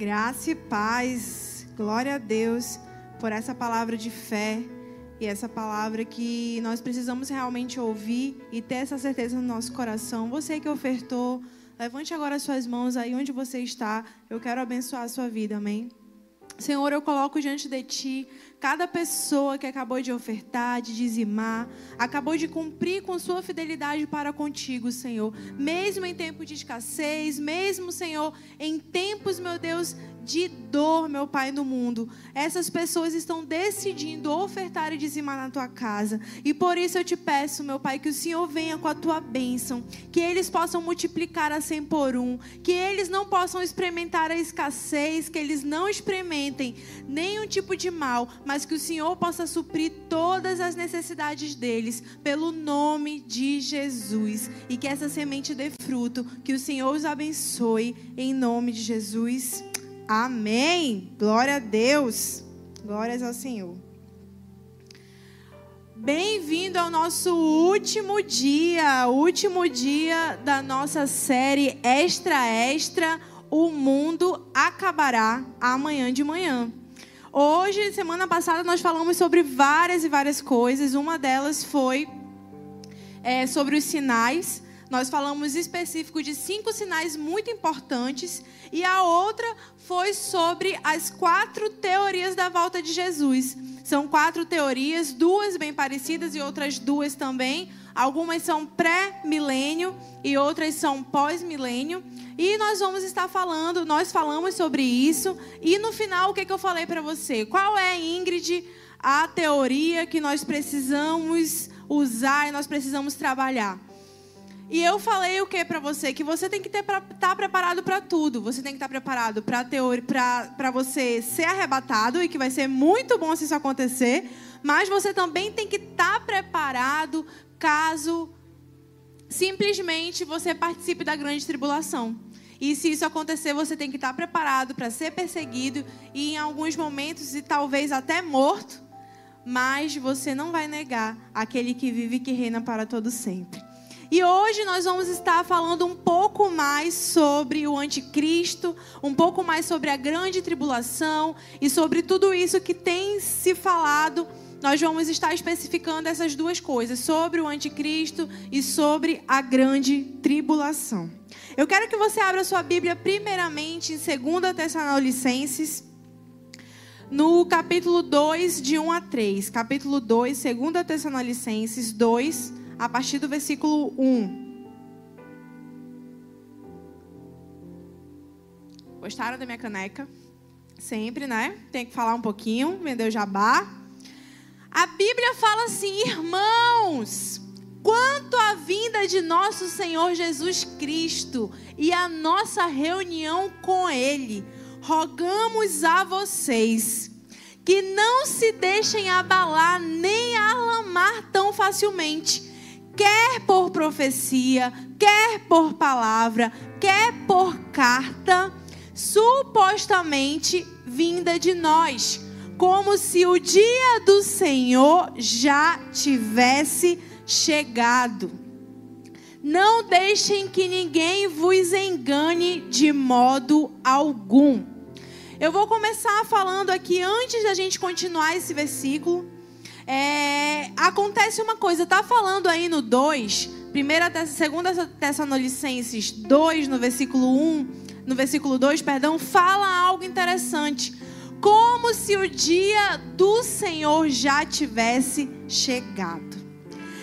Graça e paz, glória a Deus por essa palavra de fé e essa palavra que nós precisamos realmente ouvir e ter essa certeza no nosso coração. Você que ofertou, levante agora as suas mãos aí onde você está. Eu quero abençoar a sua vida, amém? Senhor, eu coloco diante de ti cada pessoa que acabou de ofertar, de dizimar, acabou de cumprir com sua fidelidade para contigo, Senhor. Mesmo em tempo de escassez, mesmo, Senhor, em tempos, meu Deus, de dor, meu Pai, no mundo. Essas pessoas estão decidindo ofertar e dizimar na tua casa. E por isso eu te peço, meu Pai, que o Senhor venha com a tua bênção, que eles possam multiplicar a cem por um, que eles não possam experimentar a escassez, que eles não experimentem nenhum tipo de mal, mas que o Senhor possa suprir todas as necessidades deles, pelo nome de Jesus. E que essa semente dê fruto, que o Senhor os abençoe, em nome de Jesus. Amém. Glória a Deus. Glórias ao Senhor. Bem-vindo ao nosso último dia, último dia da nossa série Extra Extra. O mundo acabará amanhã de manhã. Hoje, semana passada, nós falamos sobre várias e várias coisas. Uma delas foi é, sobre os sinais nós falamos específico de cinco sinais muito importantes e a outra foi sobre as quatro teorias da volta de Jesus. São quatro teorias, duas bem parecidas e outras duas também. Algumas são pré-milênio e outras são pós-milênio. E nós vamos estar falando, nós falamos sobre isso. E no final, o que, que eu falei para você? Qual é, Ingrid, a teoria que nós precisamos usar e nós precisamos trabalhar? E eu falei o que para você? Que você tem que estar tá preparado para tudo. Você tem que estar tá preparado para você ser arrebatado, e que vai ser muito bom se isso acontecer. Mas você também tem que estar tá preparado caso simplesmente você participe da grande tribulação. E se isso acontecer, você tem que estar preparado para ser perseguido e em alguns momentos e talvez até morto, mas você não vai negar aquele que vive e que reina para todo sempre. E hoje nós vamos estar falando um pouco mais sobre o anticristo, um pouco mais sobre a grande tribulação e sobre tudo isso que tem se falado. Nós vamos estar especificando essas duas coisas, sobre o anticristo e sobre a grande tribulação. Eu quero que você abra sua Bíblia primeiramente em 2 Tessalonicenses, no capítulo 2, de 1 a 3. Capítulo 2, 2 Tessalonicenses 2, a partir do versículo 1. Gostaram da minha caneca? Sempre, né? Tem que falar um pouquinho, vender o jabá. A Bíblia fala assim, irmãos, quanto à vinda de nosso Senhor Jesus Cristo e a nossa reunião com Ele, rogamos a vocês que não se deixem abalar nem alamar tão facilmente quer por profecia, quer por palavra, quer por carta, supostamente vinda de nós, como se o dia do Senhor já tivesse chegado. Não deixem que ninguém vos engane de modo algum. Eu vou começar falando aqui, antes da gente continuar esse versículo, é, acontece uma coisa, tá falando aí no 2, primeira, segunda Tessalonicenses 2, no versículo 1, no versículo 2, perdão, fala algo interessante. Como se o dia do Senhor já tivesse chegado.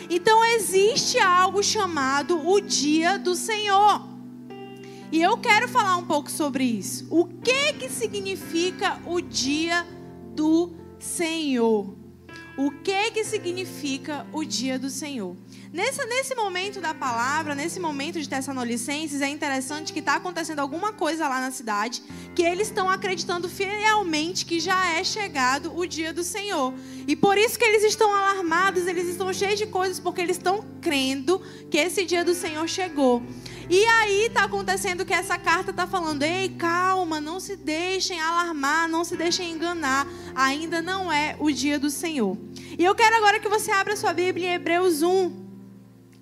Então existe algo chamado o dia do Senhor. E eu quero falar um pouco sobre isso. O que que significa o dia do Senhor? O que que significa o dia do Senhor. Nesse, nesse momento da palavra, nesse momento de Tessalonicenses, é interessante que está acontecendo alguma coisa lá na cidade, que eles estão acreditando fielmente que já é chegado o dia do Senhor. E por isso que eles estão alarmados, eles estão cheios de coisas, porque eles estão crendo que esse dia do Senhor chegou. E aí está acontecendo que essa carta está falando: ei, calma, não se deixem alarmar, não se deixem enganar. Ainda não é o dia do Senhor. E eu quero agora que você abra sua Bíblia em Hebreus 1.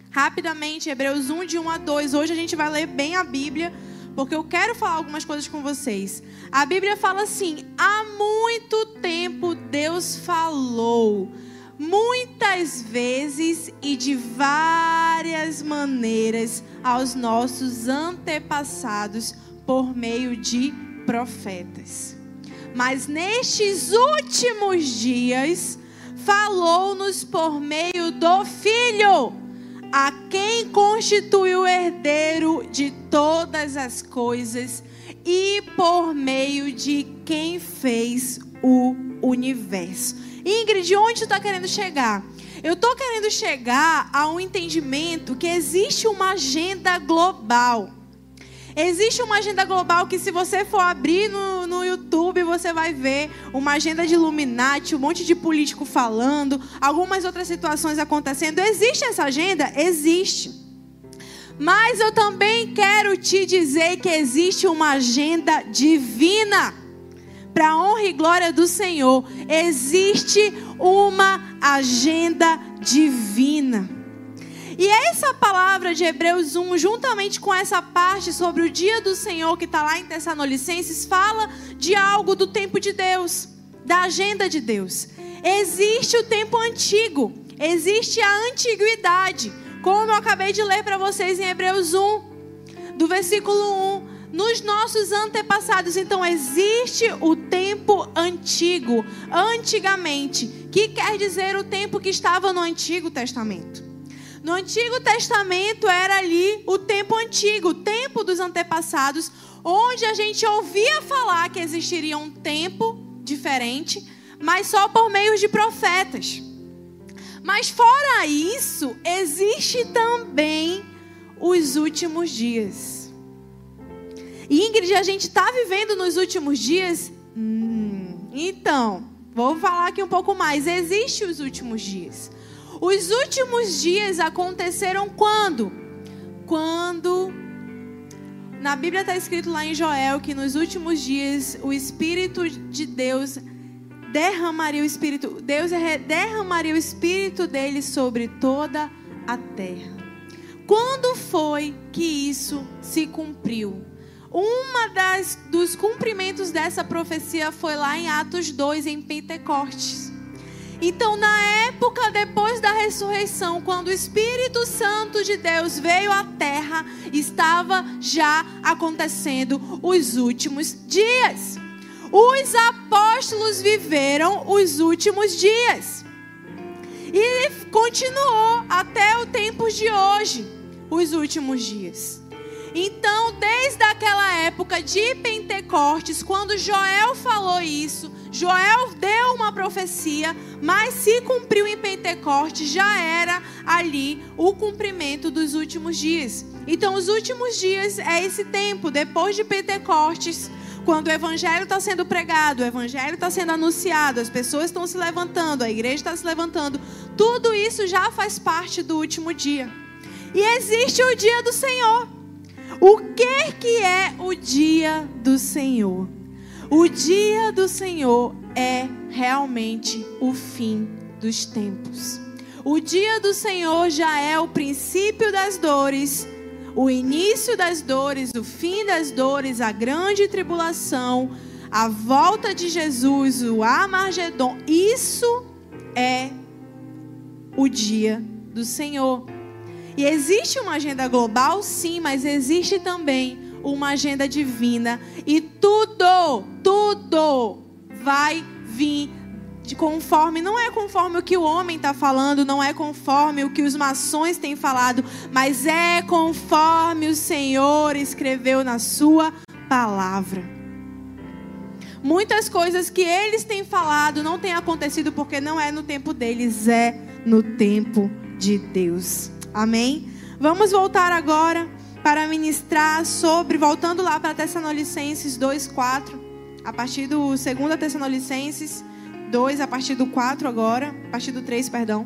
Rapidamente, Hebreus 1, de 1 a 2. Hoje a gente vai ler bem a Bíblia, porque eu quero falar algumas coisas com vocês. A Bíblia fala assim: há muito tempo Deus falou, muitas vezes e de várias maneiras aos nossos antepassados por meio de profetas. Mas nestes últimos dias, falou-nos por meio do Filho, a quem constituiu herdeiro de todas as coisas e por meio de quem fez o universo. Ingrid, onde tu está querendo chegar? Eu estou querendo chegar a um entendimento que existe uma agenda global. Existe uma agenda global que, se você for abrir no, no YouTube, você vai ver uma agenda de Illuminati, um monte de político falando, algumas outras situações acontecendo. Existe essa agenda? Existe. Mas eu também quero te dizer que existe uma agenda divina. Para a honra e glória do Senhor, existe uma agenda divina. E essa palavra de Hebreus 1, juntamente com essa parte sobre o dia do Senhor que está lá em Tessalonicenses, fala de algo do tempo de Deus, da agenda de Deus. Existe o tempo antigo, existe a antiguidade, como eu acabei de ler para vocês em Hebreus 1, do versículo 1 nos nossos antepassados. Então existe o tempo antigo, antigamente, que quer dizer o tempo que estava no Antigo Testamento. No Antigo Testamento era ali o tempo antigo, o tempo dos antepassados, onde a gente ouvia falar que existiria um tempo diferente, mas só por meio de profetas. Mas fora isso, existe também os últimos dias. Ingrid, a gente está vivendo nos últimos dias? Hum, então, vou falar aqui um pouco mais. Existem os últimos dias. Os últimos dias aconteceram quando? Quando na Bíblia está escrito lá em Joel que nos últimos dias o Espírito de Deus derramaria o Espírito, Deus derramaria o Espírito dele sobre toda a terra. Quando foi que isso se cumpriu? Uma das dos cumprimentos dessa profecia foi lá em Atos 2 em Pentecostes. Então, na época depois da ressurreição, quando o Espírito Santo de Deus veio à terra, estava já acontecendo os últimos dias. Os apóstolos viveram os últimos dias. E continuou até o tempo de hoje, os últimos dias. Então, desde aquela época de Pentecostes, quando Joel falou isso, Joel deu uma profecia, mas se cumpriu em Pentecostes, já era ali o cumprimento dos últimos dias. Então, os últimos dias é esse tempo, depois de Pentecostes, quando o evangelho está sendo pregado, o evangelho está sendo anunciado, as pessoas estão se levantando, a igreja está se levantando, tudo isso já faz parte do último dia. E existe o dia do Senhor. O que que é o dia do Senhor? O dia do Senhor é realmente o fim dos tempos. O dia do Senhor já é o princípio das dores, o início das dores, o fim das dores, a grande tribulação, a volta de Jesus, o Amargedon. Isso é o dia do Senhor. E existe uma agenda global, sim, mas existe também uma agenda divina. E tudo, tudo vai vir de conforme, não é conforme o que o homem está falando, não é conforme o que os maçons têm falado, mas é conforme o Senhor escreveu na sua palavra. Muitas coisas que eles têm falado não têm acontecido porque não é no tempo deles, é no tempo de Deus. Amém? Vamos voltar agora para ministrar sobre, voltando lá para Tessalonicenses 2:4, a partir do 2 Tessalonicenses 2, a partir do 4 agora, a partir do 3, perdão.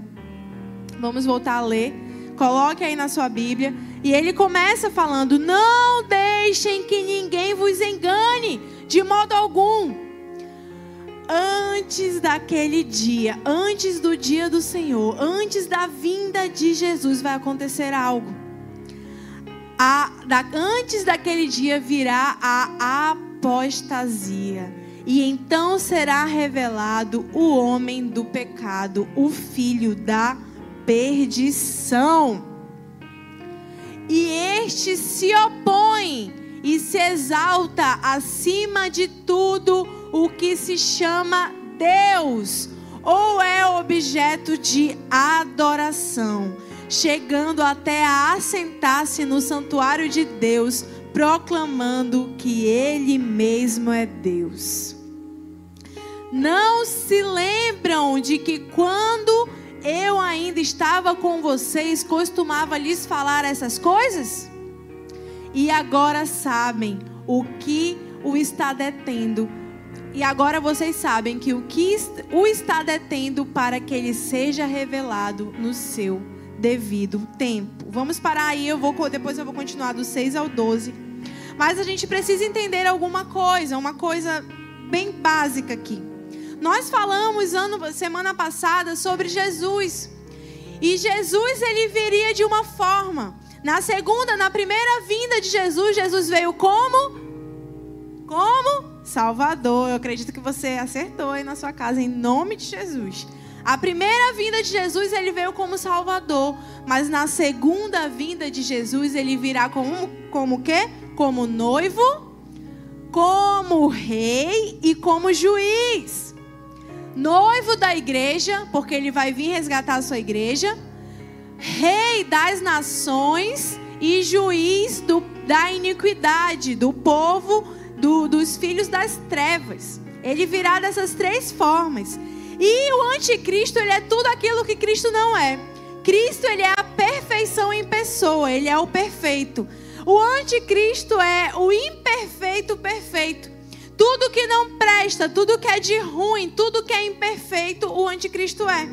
Vamos voltar a ler. Coloque aí na sua Bíblia. E ele começa falando: Não deixem que ninguém vos engane, de modo algum antes daquele dia, antes do dia do Senhor, antes da vinda de Jesus, vai acontecer algo. a, da, antes daquele dia virá a apostasia. E então será revelado o homem do pecado, o filho da perdição. E este se opõe e se exalta acima de tudo o que se chama Deus, ou é objeto de adoração, chegando até a assentar-se no santuário de Deus, proclamando que Ele mesmo é Deus. Não se lembram de que quando eu ainda estava com vocês, costumava lhes falar essas coisas? E agora sabem o que o está detendo. E agora vocês sabem que o que o está detendo para que ele seja revelado no seu devido tempo. Vamos parar aí, eu vou depois eu vou continuar do 6 ao 12. Mas a gente precisa entender alguma coisa, uma coisa bem básica aqui. Nós falamos ano, semana passada sobre Jesus. E Jesus ele viria de uma forma. Na segunda, na primeira vinda de Jesus, Jesus veio como? Como? Salvador. Eu acredito que você acertou aí na sua casa, em nome de Jesus. A primeira vinda de Jesus, ele veio como Salvador. Mas na segunda vinda de Jesus, ele virá como, como quê? Como noivo, como rei e como juiz noivo da igreja, porque ele vai vir resgatar a sua igreja, rei das nações e juiz do, da iniquidade, do povo, do, dos filhos das trevas. Ele virá dessas três formas. E o anticristo, ele é tudo aquilo que Cristo não é. Cristo, ele é a perfeição em pessoa, ele é o perfeito. O anticristo é o imperfeito perfeito. Tudo que não presta, tudo que é de ruim, tudo que é imperfeito, o anticristo é.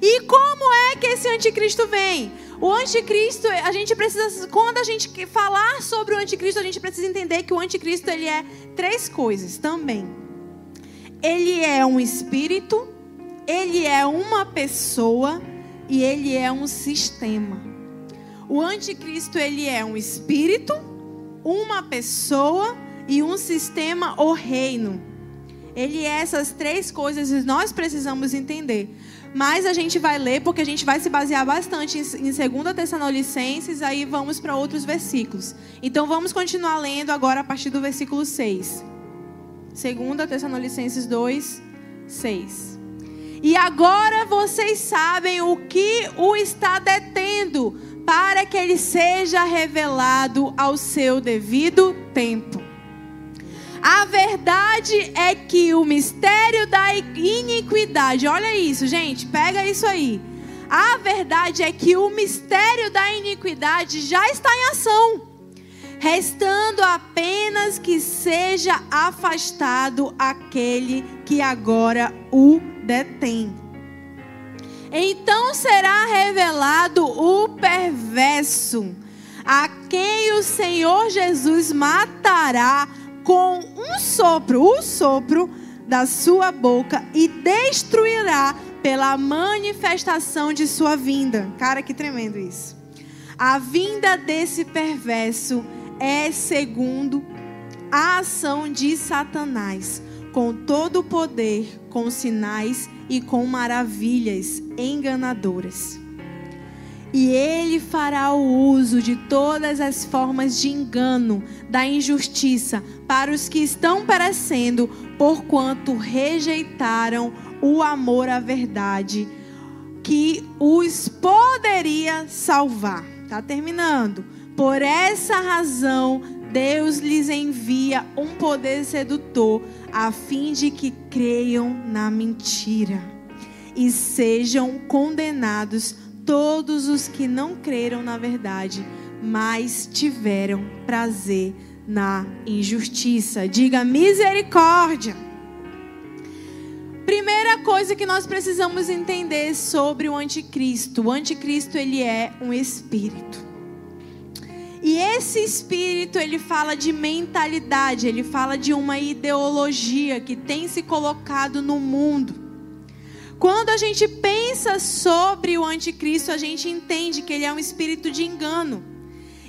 E como é que esse anticristo vem? O anticristo, a gente precisa, quando a gente falar sobre o anticristo, a gente precisa entender que o anticristo ele é três coisas também. Ele é um espírito, ele é uma pessoa e ele é um sistema. O anticristo ele é um espírito, uma pessoa e um sistema ou reino. Ele é essas três coisas e nós precisamos entender. Mas a gente vai ler porque a gente vai se basear bastante em 2 Tessalonicenses, aí vamos para outros versículos. Então vamos continuar lendo agora a partir do versículo 6. 2 Tessalonicenses 2, 6. E agora vocês sabem o que o está detendo, para que ele seja revelado ao seu devido tempo. A verdade é que o mistério da iniquidade, olha isso, gente, pega isso aí. A verdade é que o mistério da iniquidade já está em ação, restando apenas que seja afastado aquele que agora o detém. Então será revelado o perverso, a quem o Senhor Jesus matará com um sopro, o sopro da sua boca e destruirá pela manifestação de sua vinda. Cara, que tremendo isso. A vinda desse perverso é segundo a ação de Satanás, com todo o poder, com sinais e com maravilhas enganadoras. E ele fará o uso de todas as formas de engano, da injustiça, para os que estão perecendo, porquanto rejeitaram o amor à verdade, que os poderia salvar. Está terminando. Por essa razão, Deus lhes envia um poder sedutor, a fim de que creiam na mentira e sejam condenados todos os que não creram na verdade, mas tiveram prazer na injustiça. Diga misericórdia. Primeira coisa que nós precisamos entender sobre o anticristo. O anticristo ele é um espírito. E esse espírito, ele fala de mentalidade, ele fala de uma ideologia que tem se colocado no mundo. Quando a gente pensa sobre o anticristo, a gente entende que ele é um espírito de engano.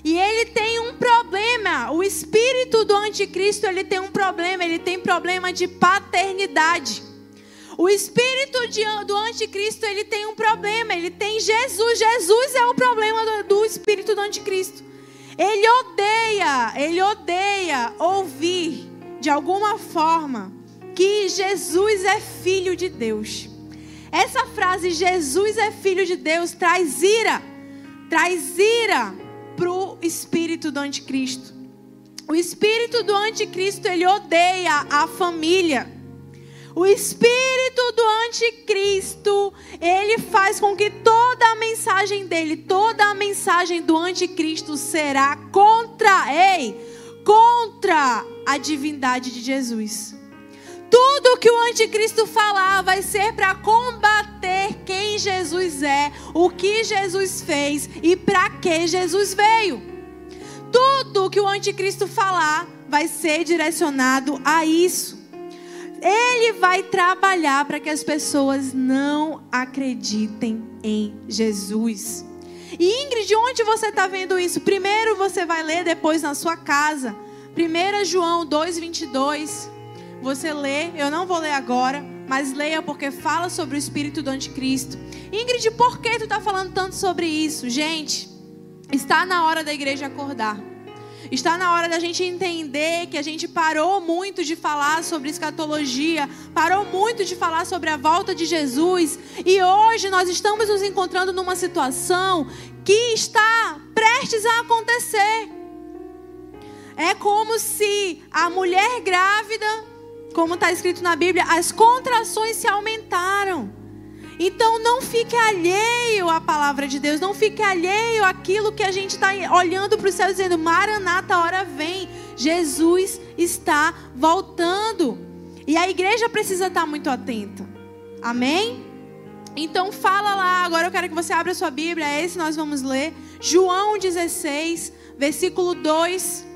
E ele tem um problema. O espírito do anticristo, ele tem um problema, ele tem problema de paternidade. O espírito de, do anticristo, ele tem um problema, ele tem Jesus. Jesus é o problema do, do espírito do anticristo. Ele odeia, ele odeia ouvir de alguma forma que Jesus é filho de Deus. Essa frase, Jesus é filho de Deus, traz ira, traz ira para o espírito do anticristo. O espírito do anticristo, ele odeia a família. O espírito do anticristo, ele faz com que toda a mensagem dele, toda a mensagem do anticristo será contra, ei, contra a divindade de Jesus. Tudo que o anticristo falar vai ser para combater quem Jesus é, o que Jesus fez e para que Jesus veio. Tudo que o anticristo falar vai ser direcionado a isso. Ele vai trabalhar para que as pessoas não acreditem em Jesus. E Ingrid, onde você está vendo isso? Primeiro você vai ler, depois na sua casa. 1 João 2,22. Você lê, eu não vou ler agora, mas leia porque fala sobre o espírito do anticristo. Ingrid, por que tu está falando tanto sobre isso? Gente, está na hora da igreja acordar. Está na hora da gente entender que a gente parou muito de falar sobre escatologia, parou muito de falar sobre a volta de Jesus, e hoje nós estamos nos encontrando numa situação que está prestes a acontecer. É como se a mulher grávida, como está escrito na Bíblia, as contrações se aumentaram. Então não fique alheio à palavra de Deus, não fique alheio àquilo que a gente está olhando para o céu dizendo: Maranata, a hora vem, Jesus está voltando. E a igreja precisa estar muito atenta. Amém? Então fala lá, agora eu quero que você abra sua Bíblia, é esse nós vamos ler. João 16, versículo 2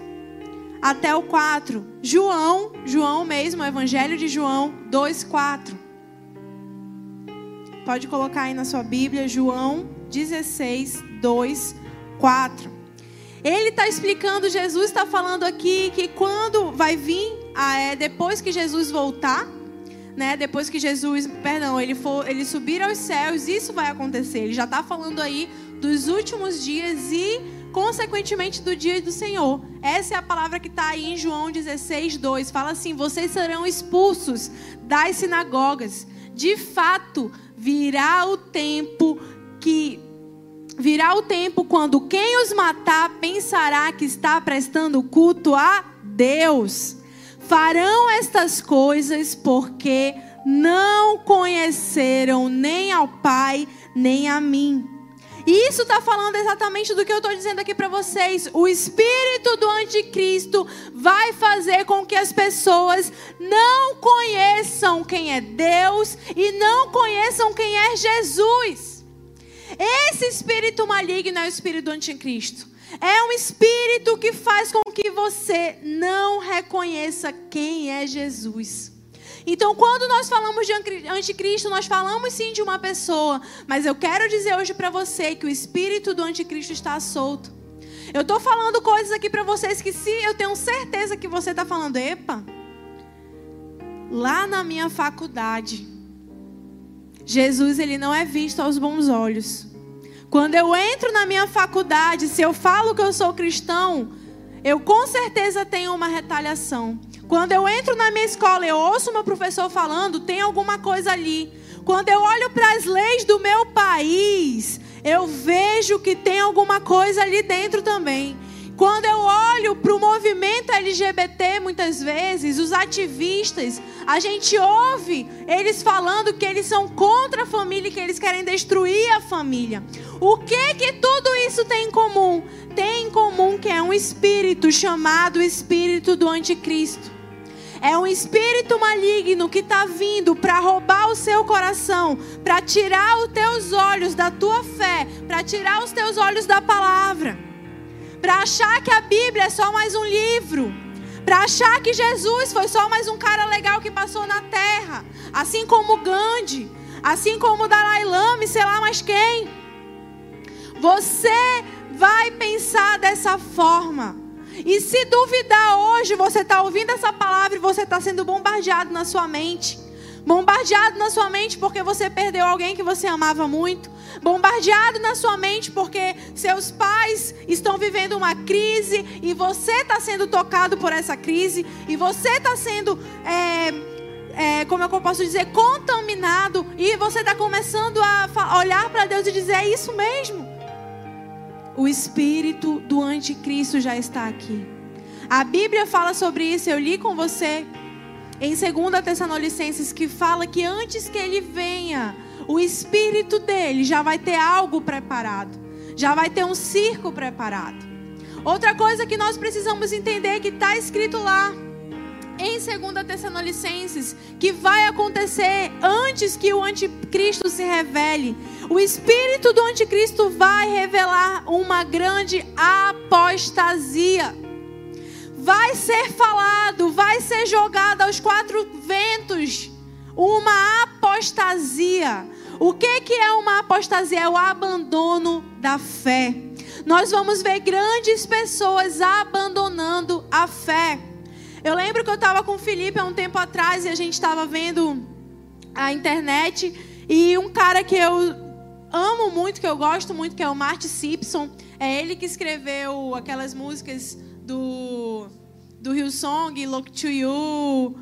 até o 4. João, João mesmo, Evangelho de João 2, 4. Pode colocar aí na sua Bíblia, João 16, 2, 4. Ele está explicando, Jesus está falando aqui que quando vai vir, ah, é, depois que Jesus voltar, né, depois que Jesus, perdão, ele, for, ele subir aos céus, isso vai acontecer. Ele já está falando aí dos últimos dias e, consequentemente, do dia do Senhor. Essa é a palavra que está aí em João 16, 2. Fala assim: vocês serão expulsos das sinagogas. De fato, virá o tempo que virá o tempo quando quem os matar pensará que está prestando culto a Deus. Farão estas coisas porque não conheceram nem ao Pai, nem a mim. Isso está falando exatamente do que eu estou dizendo aqui para vocês. O espírito do anticristo vai fazer com que as pessoas não conheçam quem é Deus e não conheçam quem é Jesus. Esse espírito maligno é o espírito do anticristo. É um espírito que faz com que você não reconheça quem é Jesus. Então, quando nós falamos de anticristo, nós falamos sim de uma pessoa, mas eu quero dizer hoje para você que o espírito do anticristo está solto. Eu estou falando coisas aqui para vocês que se eu tenho certeza que você está falando, epa, lá na minha faculdade, Jesus ele não é visto aos bons olhos. Quando eu entro na minha faculdade, se eu falo que eu sou cristão, eu com certeza tenho uma retaliação. Quando eu entro na minha escola, eu ouço meu professor falando, tem alguma coisa ali. Quando eu olho para as leis do meu país, eu vejo que tem alguma coisa ali dentro também. Quando eu olho para o movimento LGBT, muitas vezes, os ativistas, a gente ouve eles falando que eles são contra a família e que eles querem destruir a família. O que que tudo isso tem em comum? Tem em comum que é um espírito chamado espírito do anticristo. É um espírito maligno que está vindo para roubar o seu coração, para tirar os teus olhos da tua fé, para tirar os teus olhos da palavra, para achar que a Bíblia é só mais um livro, para achar que Jesus foi só mais um cara legal que passou na terra, assim como Gandhi, assim como Dalai Lama e sei lá mais quem. Você vai pensar dessa forma. E se duvidar hoje, você está ouvindo essa palavra e você está sendo bombardeado na sua mente. Bombardeado na sua mente porque você perdeu alguém que você amava muito. Bombardeado na sua mente porque seus pais estão vivendo uma crise e você está sendo tocado por essa crise. E você está sendo, é, é, como é eu posso dizer, contaminado. E você está começando a olhar para Deus e dizer: é isso mesmo. O espírito do anticristo já está aqui. A Bíblia fala sobre isso, eu li com você em 2 Tessalonicenses que fala que antes que ele venha, o espírito dele já vai ter algo preparado, já vai ter um circo preparado. Outra coisa que nós precisamos entender que está escrito lá em 2 Tessalonicenses que vai acontecer antes que o anticristo se revele. O espírito do anticristo vai revelar uma grande apostasia. Vai ser falado, vai ser jogado aos quatro ventos uma apostasia. O que, que é uma apostasia? É o abandono da fé. Nós vamos ver grandes pessoas abandonando a fé. Eu lembro que eu estava com o Felipe há um tempo atrás e a gente estava vendo a internet e um cara que eu amo muito, que eu gosto muito, que é o Marty Simpson. É ele que escreveu aquelas músicas do, do Hillsong, Look to You.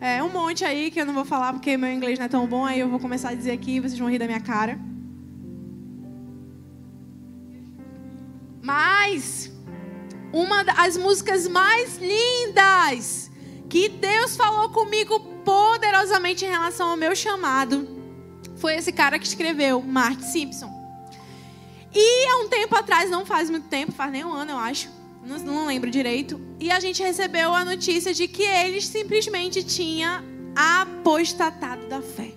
É um monte aí que eu não vou falar porque meu inglês não é tão bom, aí eu vou começar a dizer aqui e vocês vão rir da minha cara. Mas uma das músicas mais lindas que Deus falou comigo poderosamente em relação ao meu chamado foi esse cara que escreveu, Mark Simpson. E há um tempo atrás, não faz muito tempo, faz nem um ano, eu acho, não, não lembro direito, e a gente recebeu a notícia de que ele simplesmente tinha apostatado da fé.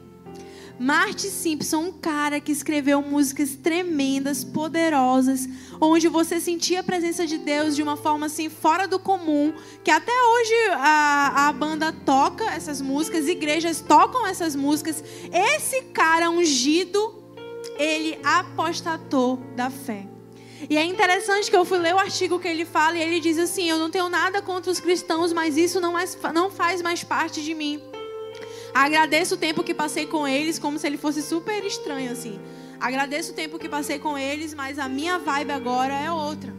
Marty Simpson, um cara que escreveu músicas tremendas, poderosas, onde você sentia a presença de Deus de uma forma assim fora do comum, que até hoje a, a banda toca essas músicas, igrejas tocam essas músicas. Esse cara ungido, ele apostatou da fé. E é interessante que eu fui ler o artigo que ele fala e ele diz assim: Eu não tenho nada contra os cristãos, mas isso não, mais, não faz mais parte de mim. Agradeço o tempo que passei com eles, como se ele fosse super estranho assim. Agradeço o tempo que passei com eles, mas a minha vibe agora é outra.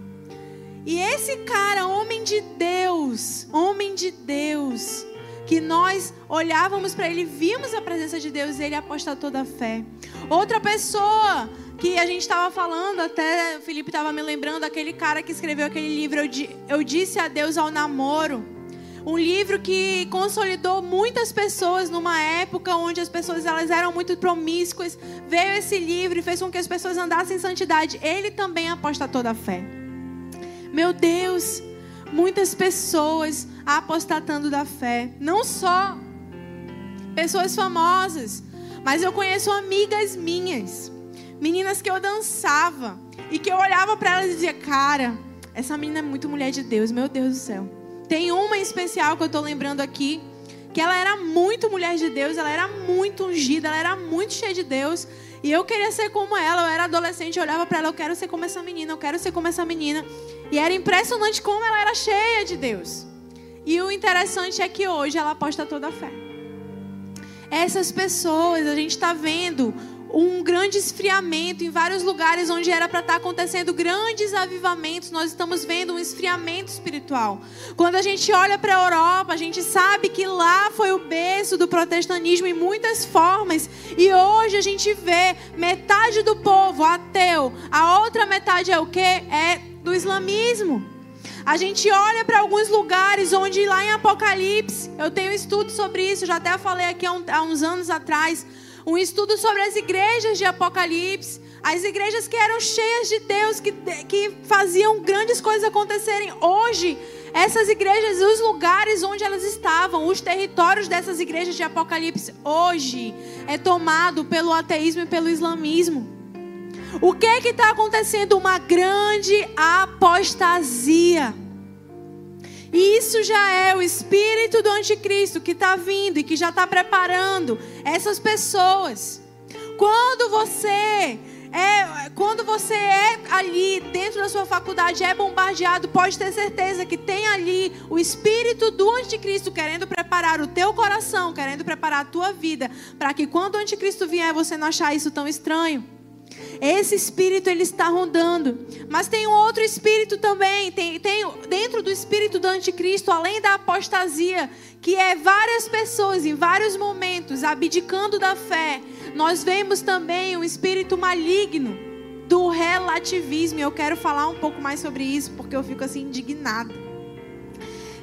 E esse cara, homem de Deus, homem de Deus, que nós olhávamos para ele, vimos a presença de Deus, ele apostatou da fé. Outra pessoa que a gente estava falando, até o Felipe estava me lembrando, aquele cara que escreveu aquele livro, eu, eu disse adeus ao namoro. Um livro que consolidou muitas pessoas numa época onde as pessoas elas eram muito promíscuas. Veio esse livro e fez com que as pessoas andassem em santidade. Ele também aposta toda a fé. Meu Deus, muitas pessoas apostatando da fé. Não só pessoas famosas, mas eu conheço amigas minhas, meninas que eu dançava e que eu olhava para elas e dizia: Cara, essa menina é muito mulher de Deus, meu Deus do céu. Tem uma em especial que eu estou lembrando aqui, que ela era muito mulher de Deus, ela era muito ungida, ela era muito cheia de Deus. E eu queria ser como ela, eu era adolescente, eu olhava para ela, eu quero ser como essa menina, eu quero ser como essa menina. E era impressionante como ela era cheia de Deus. E o interessante é que hoje ela aposta toda a fé. Essas pessoas, a gente está vendo um grande esfriamento em vários lugares onde era para estar tá acontecendo grandes avivamentos. Nós estamos vendo um esfriamento espiritual. Quando a gente olha para a Europa, a gente sabe que lá foi o berço do protestantismo em muitas formas. E hoje a gente vê metade do povo ateu, a outra metade é o que? É do islamismo. A gente olha para alguns lugares onde lá em Apocalipse, eu tenho estudo sobre isso, já até falei aqui há, há uns anos atrás um estudo sobre as igrejas de Apocalipse, as igrejas que eram cheias de Deus, que, que faziam grandes coisas acontecerem. Hoje, essas igrejas, os lugares onde elas estavam, os territórios dessas igrejas de Apocalipse, hoje é tomado pelo ateísmo e pelo islamismo. O que é que está acontecendo? Uma grande apostasia. E isso já é o espírito do anticristo que está vindo e que já está preparando essas pessoas. Quando você É, quando você é ali dentro da sua faculdade, é bombardeado, pode ter certeza que tem ali o espírito do anticristo querendo preparar o teu coração, querendo preparar a tua vida, para que quando o anticristo vier, você não achar isso tão estranho. Esse espírito ele está rondando. Mas tem um outro espírito também. Tem, tem dentro do espírito do anticristo, além da apostasia, que é várias pessoas em vários momentos abdicando da fé. Nós vemos também um espírito maligno do relativismo. Eu quero falar um pouco mais sobre isso porque eu fico assim indignada.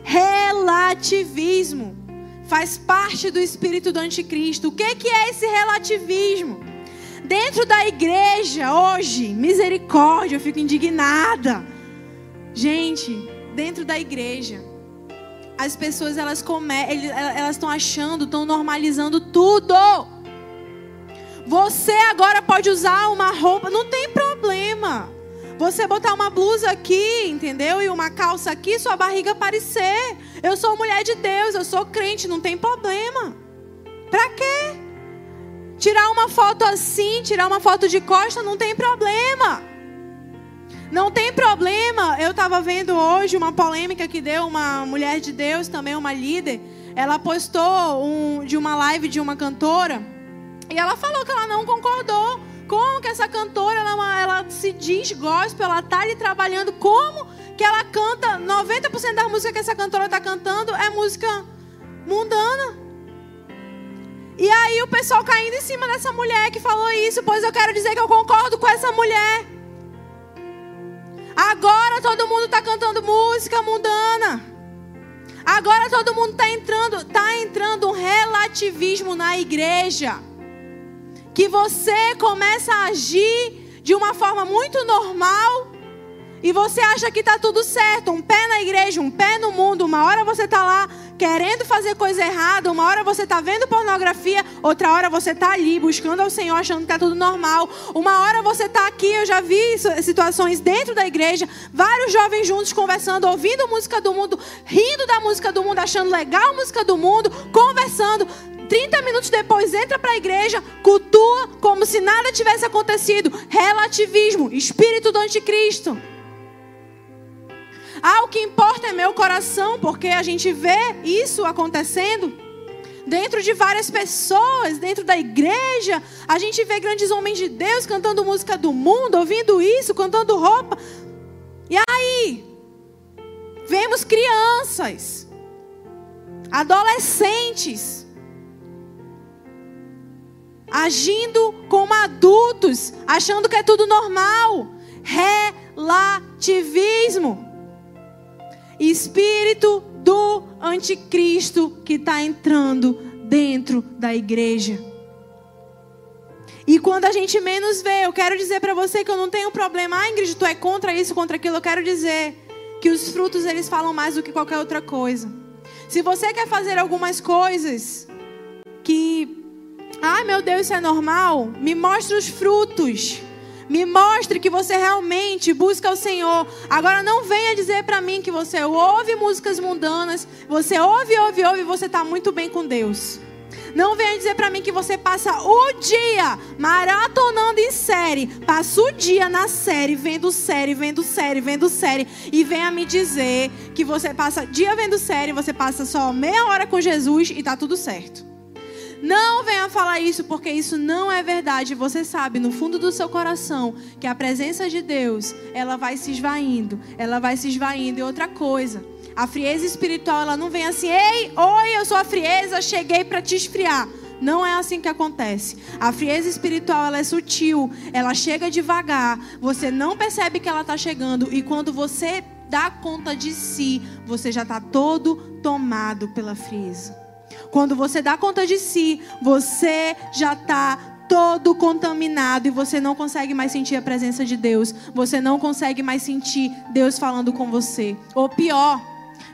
Relativismo faz parte do espírito do anticristo. O que, que é esse relativismo? Dentro da igreja hoje, misericórdia, eu fico indignada. Gente, dentro da igreja, as pessoas elas elas estão achando, estão normalizando tudo. Você agora pode usar uma roupa, não tem problema. Você botar uma blusa aqui, entendeu? E uma calça aqui, sua barriga aparecer. Eu sou mulher de Deus, eu sou crente, não tem problema. Pra quê? Tirar uma foto assim, tirar uma foto de costa, não tem problema. Não tem problema. Eu estava vendo hoje uma polêmica que deu uma mulher de Deus, também uma líder. Ela postou um, de uma live de uma cantora. E ela falou que ela não concordou. Como que essa cantora, ela, ela se diz gospel, ela está ali trabalhando. Como que ela canta, 90% da música que essa cantora está cantando é música mundana. E aí o pessoal caindo em cima dessa mulher que falou isso, pois eu quero dizer que eu concordo com essa mulher. Agora todo mundo está cantando música mundana. Agora todo mundo está entrando, tá entrando um relativismo na igreja. Que você começa a agir de uma forma muito normal e você acha que está tudo certo, um pé na igreja, um pé no mundo. Uma hora você está lá querendo fazer coisa errada, uma hora você está vendo pornografia, outra hora você está ali buscando ao Senhor, achando que está tudo normal. Uma hora você está aqui, eu já vi situações dentro da igreja, vários jovens juntos conversando, ouvindo música do mundo, rindo da música do mundo, achando legal a música do mundo, conversando. 30 minutos depois entra para a igreja, cultua como se nada tivesse acontecido. Relativismo, espírito do anticristo. Ah, o que importa é meu coração, porque a gente vê isso acontecendo dentro de várias pessoas, dentro da igreja. A gente vê grandes homens de Deus cantando música do mundo, ouvindo isso, cantando roupa. E aí, vemos crianças, adolescentes, agindo como adultos, achando que é tudo normal. Relativismo espírito do anticristo que está entrando dentro da igreja. E quando a gente menos vê, eu quero dizer para você que eu não tenho problema. Ah, Ingrid, tu é contra isso, contra aquilo. Eu quero dizer que os frutos eles falam mais do que qualquer outra coisa. Se você quer fazer algumas coisas que, ai meu Deus, isso é normal, me mostre os frutos. Me mostre que você realmente busca o Senhor. Agora não venha dizer para mim que você ouve músicas mundanas, você ouve, ouve, ouve e você está muito bem com Deus. Não venha dizer para mim que você passa o dia maratonando em série, passa o dia na série, vendo série, vendo série, vendo série, e venha me dizer que você passa dia vendo série, você passa só meia hora com Jesus e tá tudo certo. Não venha falar isso, porque isso não é verdade. Você sabe no fundo do seu coração que a presença de Deus, ela vai se esvaindo, ela vai se esvaindo. E outra coisa, a frieza espiritual, ela não vem assim, ei, oi, eu sou a frieza, cheguei para te esfriar. Não é assim que acontece. A frieza espiritual ela é sutil, ela chega devagar. Você não percebe que ela está chegando e quando você dá conta de si, você já está todo tomado pela frieza. Quando você dá conta de si, você já está todo contaminado e você não consegue mais sentir a presença de Deus. Você não consegue mais sentir Deus falando com você. Ou pior,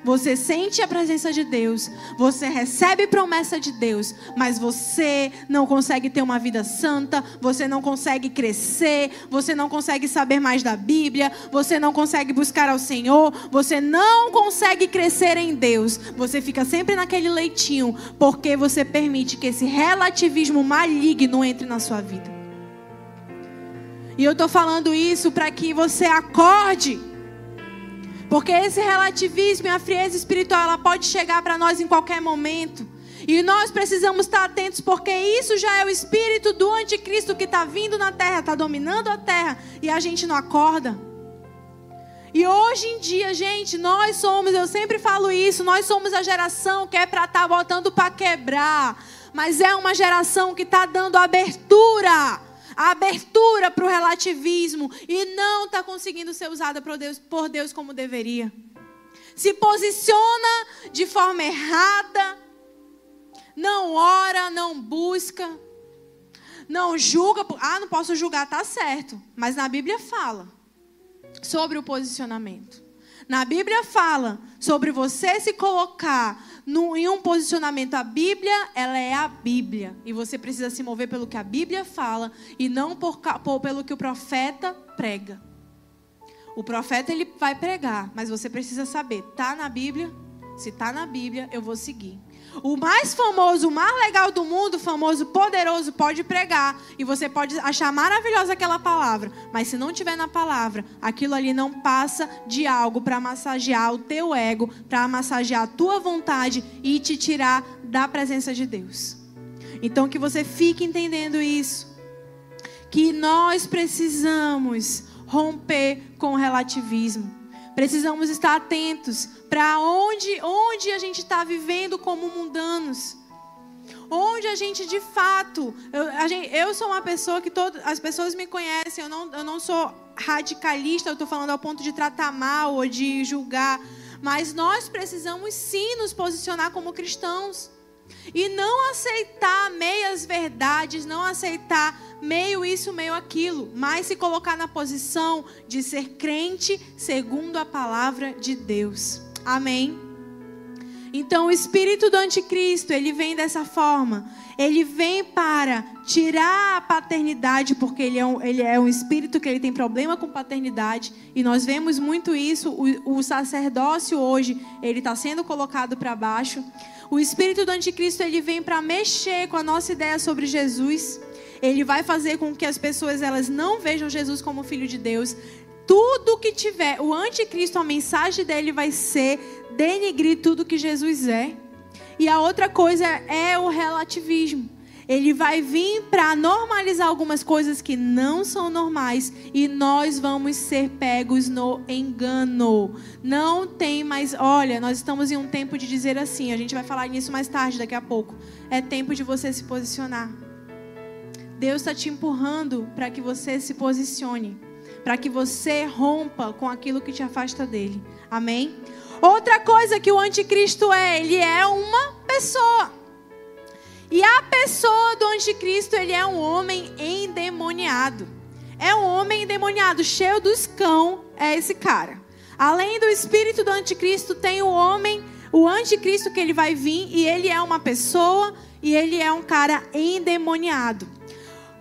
você sente a presença de Deus, você recebe promessa de Deus, mas você não consegue ter uma vida santa, você não consegue crescer, você não consegue saber mais da Bíblia, você não consegue buscar ao Senhor, você não consegue crescer em Deus. Você fica sempre naquele leitinho, porque você permite que esse relativismo maligno entre na sua vida. E eu estou falando isso para que você acorde. Porque esse relativismo e a frieza espiritual, ela pode chegar para nós em qualquer momento. E nós precisamos estar atentos, porque isso já é o espírito do anticristo que está vindo na terra, está dominando a terra, e a gente não acorda. E hoje em dia, gente, nós somos, eu sempre falo isso, nós somos a geração que é para estar tá botando para quebrar, mas é uma geração que está dando abertura a abertura para o relativismo e não está conseguindo ser usada por Deus, por Deus como deveria. Se posiciona de forma errada, não ora, não busca, não julga. Ah, não posso julgar, tá certo. Mas na Bíblia fala sobre o posicionamento. Na Bíblia fala sobre você se colocar em um posicionamento. A Bíblia, ela é a Bíblia. E você precisa se mover pelo que a Bíblia fala e não por, por, pelo que o profeta prega. O profeta ele vai pregar, mas você precisa saber, tá na Bíblia? Se tá na Bíblia, eu vou seguir. O mais famoso, o mais legal do mundo, famoso, poderoso, pode pregar. E você pode achar maravilhosa aquela palavra. Mas se não tiver na palavra, aquilo ali não passa de algo para massagear o teu ego, para massagear a tua vontade e te tirar da presença de Deus. Então que você fique entendendo isso. Que nós precisamos romper com o relativismo. Precisamos estar atentos para onde, onde a gente está vivendo como mundanos. Onde a gente de fato. Eu, gente, eu sou uma pessoa que todo, as pessoas me conhecem, eu não, eu não sou radicalista, eu estou falando ao ponto de tratar mal ou de julgar. Mas nós precisamos sim nos posicionar como cristãos. E não aceitar meias verdades, não aceitar meio isso, meio aquilo, mas se colocar na posição de ser crente segundo a palavra de Deus. Amém. Então, o espírito do anticristo, ele vem dessa forma. Ele vem para tirar a paternidade, porque ele é um, ele é um espírito que ele tem problema com paternidade. E nós vemos muito isso. O, o sacerdócio hoje, ele está sendo colocado para baixo. O espírito do anticristo, ele vem para mexer com a nossa ideia sobre Jesus. Ele vai fazer com que as pessoas elas não vejam Jesus como filho de Deus. Tudo que tiver, o anticristo, a mensagem dele vai ser denigrir tudo que Jesus é. E a outra coisa é o relativismo. Ele vai vir para normalizar algumas coisas que não são normais e nós vamos ser pegos no engano. Não tem mais. Olha, nós estamos em um tempo de dizer assim. A gente vai falar nisso mais tarde, daqui a pouco. É tempo de você se posicionar. Deus está te empurrando para que você se posicione, para que você rompa com aquilo que te afasta dele. Amém? Outra coisa que o anticristo é, ele é uma pessoa. E a pessoa do anticristo, ele é um homem endemoniado. É um homem endemoniado, cheio dos cão, é esse cara. Além do espírito do anticristo, tem o homem, o anticristo que ele vai vir, e ele é uma pessoa, e ele é um cara endemoniado.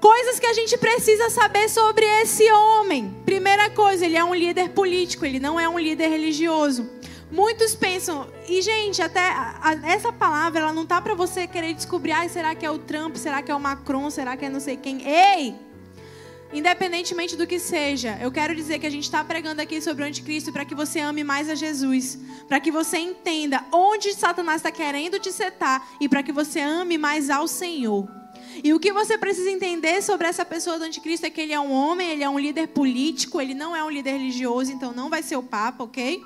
Coisas que a gente precisa saber sobre esse homem. Primeira coisa, ele é um líder político, ele não é um líder religioso. Muitos pensam, e gente, até a, essa palavra ela não tá para você querer descobrir, ah, será que é o Trump, será que é o Macron, será que é não sei quem. Ei! Independentemente do que seja, eu quero dizer que a gente está pregando aqui sobre o anticristo para que você ame mais a Jesus, para que você entenda onde Satanás está querendo te setar e para que você ame mais ao Senhor. E o que você precisa entender sobre essa pessoa do anticristo é que ele é um homem, ele é um líder político, ele não é um líder religioso, então não vai ser o Papa, ok?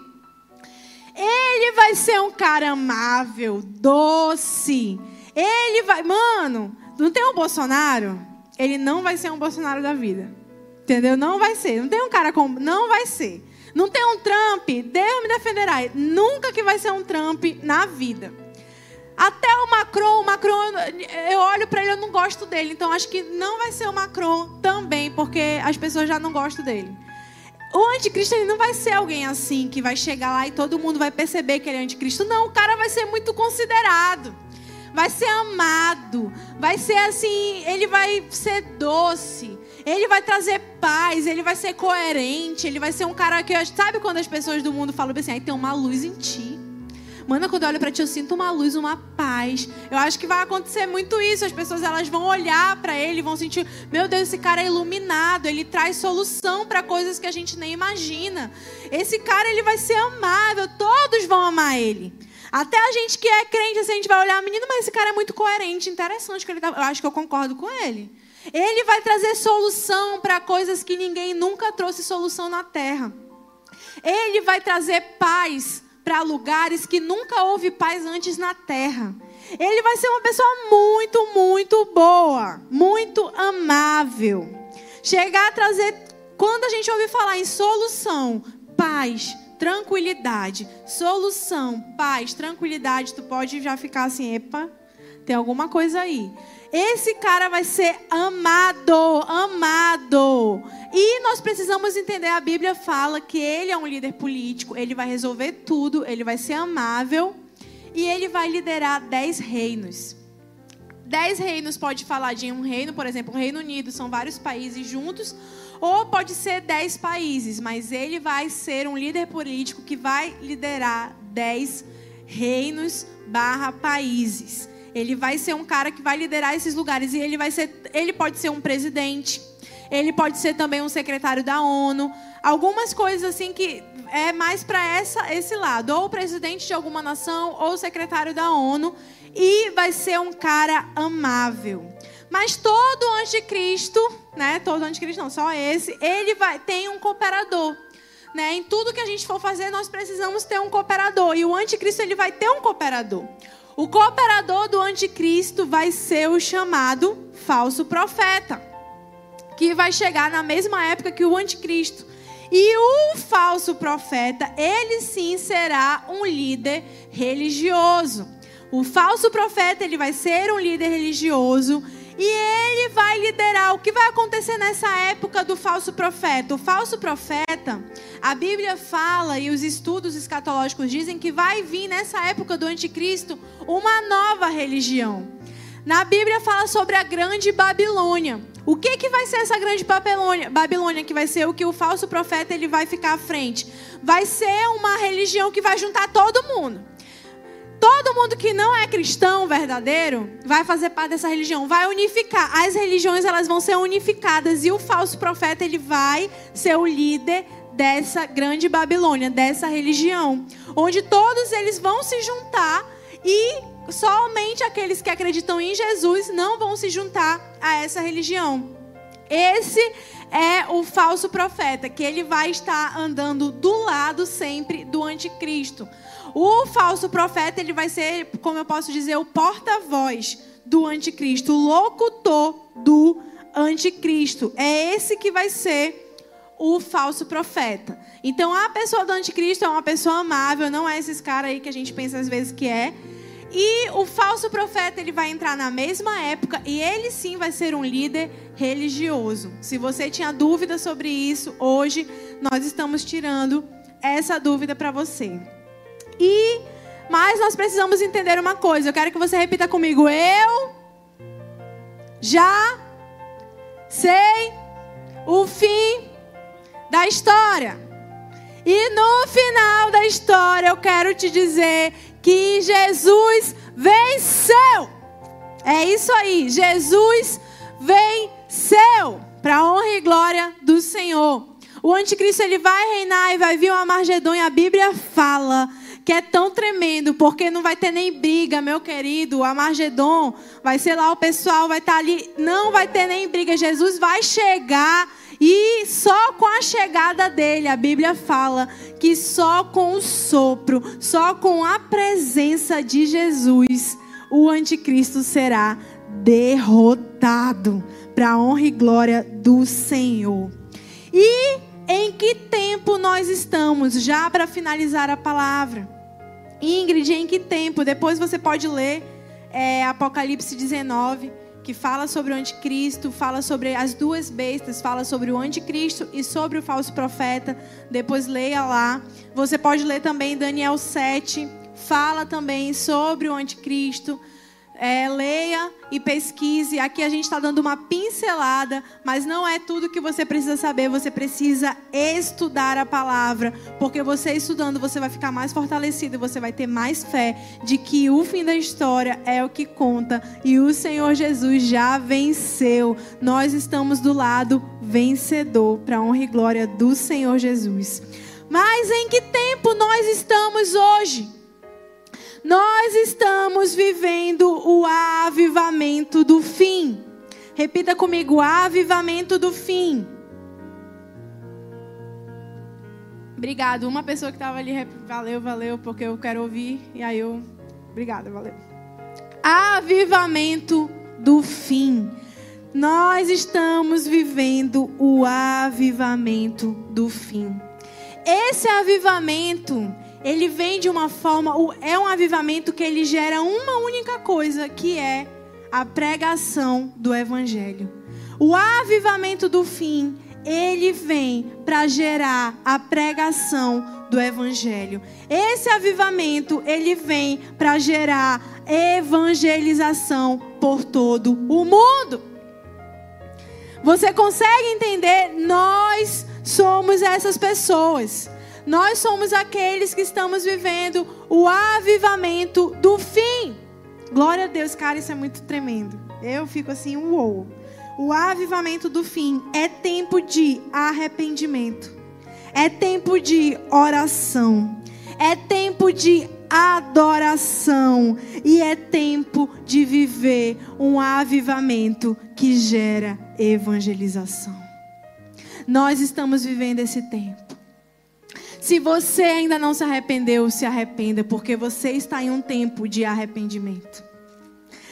Ele vai ser um cara amável, doce. Ele vai. Mano, não tem um Bolsonaro? Ele não vai ser um Bolsonaro da vida. Entendeu? Não vai ser. Não tem um cara como. Não vai ser. Não tem um Trump. Deus me defenderá. Nunca que vai ser um Trump na vida. Até o Macron, o Macron, eu olho para ele, eu não gosto dele. Então acho que não vai ser o Macron também, porque as pessoas já não gostam dele. O anticristo ele não vai ser alguém assim que vai chegar lá e todo mundo vai perceber que ele é anticristo. Não, o cara vai ser muito considerado. Vai ser amado. Vai ser assim, ele vai ser doce. Ele vai trazer paz, ele vai ser coerente, ele vai ser um cara que sabe quando as pessoas do mundo falam assim, aí tem uma luz em ti. Mana, quando eu olho para ti, eu sinto uma luz, uma paz. Eu acho que vai acontecer muito isso. As pessoas elas vão olhar para ele, vão sentir, meu Deus, esse cara é iluminado, ele traz solução para coisas que a gente nem imagina. Esse cara ele vai ser amável, todos vão amar ele. Até a gente que é crente, assim, a gente vai olhar, menino, mas esse cara é muito coerente, interessante que ele tá. Eu acho que eu concordo com ele. Ele vai trazer solução para coisas que ninguém nunca trouxe solução na terra. Ele vai trazer paz para lugares que nunca houve paz antes na terra. Ele vai ser uma pessoa muito, muito boa, muito amável. Chegar a trazer, quando a gente ouve falar em solução, paz, tranquilidade, solução, paz, tranquilidade, tu pode já ficar assim, epa, tem alguma coisa aí. Esse cara vai ser amado, amado. E nós precisamos entender, a Bíblia fala que ele é um líder político, ele vai resolver tudo, ele vai ser amável e ele vai liderar dez reinos. Dez reinos pode falar de um reino, por exemplo, o Reino Unido, são vários países juntos, ou pode ser dez países, mas ele vai ser um líder político que vai liderar dez reinos barra países. Ele vai ser um cara que vai liderar esses lugares e ele vai ser, ele pode ser um presidente, ele pode ser também um secretário da ONU, algumas coisas assim que é mais para essa esse lado, ou presidente de alguma nação ou secretário da ONU, e vai ser um cara amável. Mas todo anticristo, né? Todo anticristo não, só esse, ele vai tem um cooperador. Né? Em tudo que a gente for fazer, nós precisamos ter um cooperador. E o anticristo ele vai ter um cooperador. O cooperador do anticristo vai ser o chamado falso profeta, que vai chegar na mesma época que o anticristo. E o falso profeta, ele sim será um líder religioso. O falso profeta, ele vai ser um líder religioso e ele vai liderar. O que vai acontecer nessa época do falso profeta? O falso profeta, a Bíblia fala e os estudos escatológicos dizem que vai vir nessa época do anticristo uma nova religião. Na Bíblia fala sobre a grande Babilônia. O que, que vai ser essa grande Babilônia? Babilônia que vai ser o que o falso profeta ele vai ficar à frente. Vai ser uma religião que vai juntar todo mundo. Todo mundo que não é cristão verdadeiro vai fazer parte dessa religião, vai unificar. As religiões elas vão ser unificadas e o falso profeta ele vai ser o líder dessa grande Babilônia, dessa religião, onde todos eles vão se juntar e somente aqueles que acreditam em Jesus não vão se juntar a essa religião. Esse é o falso profeta, que ele vai estar andando do lado sempre do anticristo. O falso profeta, ele vai ser, como eu posso dizer, o porta-voz do anticristo, o locutor do anticristo. É esse que vai ser o falso profeta. Então, a pessoa do anticristo é uma pessoa amável, não é esses caras aí que a gente pensa às vezes que é. E o falso profeta, ele vai entrar na mesma época e ele sim vai ser um líder religioso. Se você tinha dúvida sobre isso, hoje nós estamos tirando essa dúvida para você. E mas nós precisamos entender uma coisa. Eu quero que você repita comigo. Eu já sei o fim da história. E no final da história eu quero te dizer que Jesus venceu. É isso aí. Jesus venceu para honra e glória do Senhor. O anticristo ele vai reinar e vai vir uma Margedon a Bíblia fala que é tão tremendo, porque não vai ter nem briga, meu querido. A Margedon vai ser lá, o pessoal vai estar tá ali, não vai ter nem briga. Jesus vai chegar e só com a chegada dele, a Bíblia fala que só com o sopro, só com a presença de Jesus, o anticristo será derrotado para a honra e glória do Senhor. E em que tempo nós estamos já para finalizar a palavra? Ingrid, em que tempo? Depois você pode ler é, Apocalipse 19, que fala sobre o anticristo, fala sobre as duas bestas, fala sobre o anticristo e sobre o falso profeta. Depois leia lá. Você pode ler também Daniel 7, fala também sobre o anticristo. É, leia e pesquise. Aqui a gente está dando uma pincelada, mas não é tudo que você precisa saber. Você precisa estudar a palavra, porque você estudando você vai ficar mais fortalecido você vai ter mais fé de que o fim da história é o que conta e o Senhor Jesus já venceu. Nós estamos do lado vencedor para a honra e glória do Senhor Jesus. Mas em que tempo nós estamos hoje? Nós estamos vivendo o avivamento do fim. Repita comigo: avivamento do fim. Obrigado. Uma pessoa que estava ali, valeu, valeu, porque eu quero ouvir. E aí eu, obrigada, valeu. Avivamento do fim. Nós estamos vivendo o avivamento do fim. Esse avivamento ele vem de uma forma, é um avivamento que ele gera uma única coisa, que é a pregação do evangelho. O avivamento do fim, ele vem para gerar a pregação do evangelho. Esse avivamento, ele vem para gerar evangelização por todo o mundo. Você consegue entender? Nós somos essas pessoas. Nós somos aqueles que estamos vivendo o avivamento do fim. Glória a Deus, cara, isso é muito tremendo. Eu fico assim, uou. O avivamento do fim é tempo de arrependimento. É tempo de oração. É tempo de adoração. E é tempo de viver um avivamento que gera evangelização. Nós estamos vivendo esse tempo. Se você ainda não se arrependeu, se arrependa, porque você está em um tempo de arrependimento.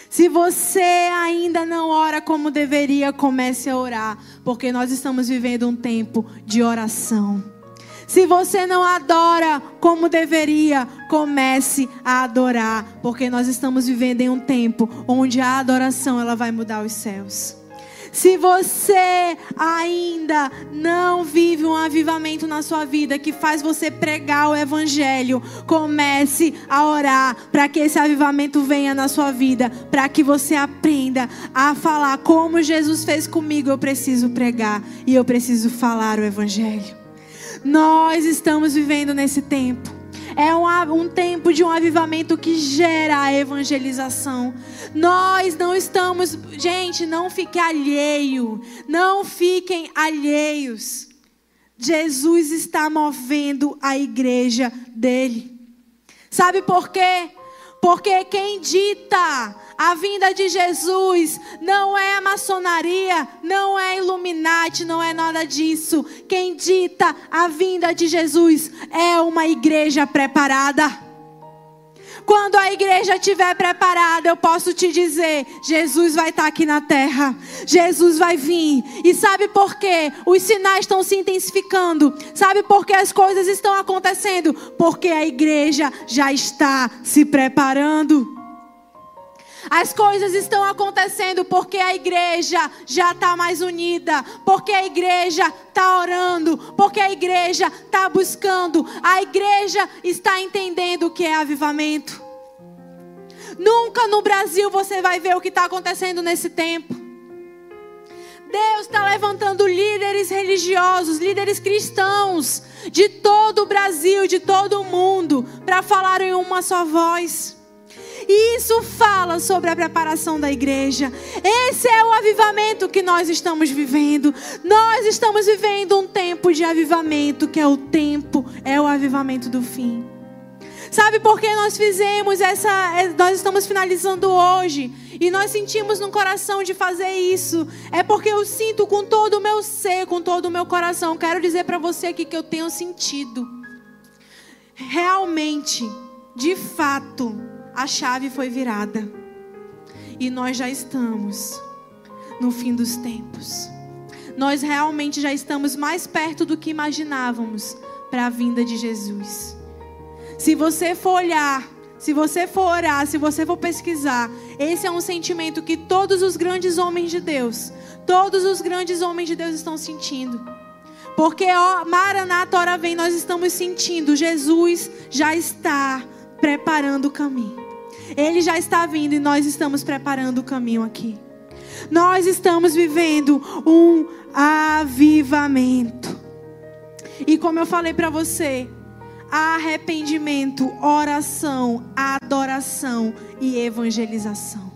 Se você ainda não ora como deveria, comece a orar, porque nós estamos vivendo um tempo de oração. Se você não adora como deveria, comece a adorar, porque nós estamos vivendo em um tempo onde a adoração ela vai mudar os céus. Se você ainda não vive um avivamento na sua vida que faz você pregar o evangelho, comece a orar para que esse avivamento venha na sua vida, para que você aprenda a falar como Jesus fez comigo, eu preciso pregar e eu preciso falar o evangelho. Nós estamos vivendo nesse tempo é um, um tempo de um avivamento que gera a evangelização. Nós não estamos, gente, não fique alheio, não fiquem alheios. Jesus está movendo a igreja dele. Sabe por quê? Porque quem dita a vinda de Jesus não é a maçonaria, não é Illuminati, não é nada disso. Quem dita a vinda de Jesus é uma igreja preparada. Quando a igreja estiver preparada, eu posso te dizer: Jesus vai estar aqui na terra, Jesus vai vir. E sabe por quê? Os sinais estão se intensificando. Sabe por que as coisas estão acontecendo? Porque a igreja já está se preparando. As coisas estão acontecendo porque a igreja já está mais unida, porque a igreja está orando, porque a igreja está buscando, a igreja está entendendo o que é avivamento. Nunca no Brasil você vai ver o que está acontecendo nesse tempo. Deus está levantando líderes religiosos, líderes cristãos de todo o Brasil, de todo o mundo, para falar em uma só voz. E isso fala sobre a preparação da igreja. Esse é o avivamento que nós estamos vivendo. Nós estamos vivendo um tempo de avivamento, que é o tempo, é o avivamento do fim. Sabe por que nós fizemos essa. É, nós estamos finalizando hoje. E nós sentimos no coração de fazer isso. É porque eu sinto com todo o meu ser, com todo o meu coração. Quero dizer para você aqui que eu tenho sentido. Realmente, de fato, a chave foi virada. E nós já estamos no fim dos tempos. Nós realmente já estamos mais perto do que imaginávamos para a vinda de Jesus. Se você for olhar, se você for orar, se você for pesquisar, esse é um sentimento que todos os grandes homens de Deus, todos os grandes homens de Deus estão sentindo. Porque, ó, Maranata, hora vem, nós estamos sentindo, Jesus já está preparando o caminho. Ele já está vindo e nós estamos preparando o caminho aqui. Nós estamos vivendo um avivamento. E como eu falei para você, arrependimento, oração, adoração e evangelização.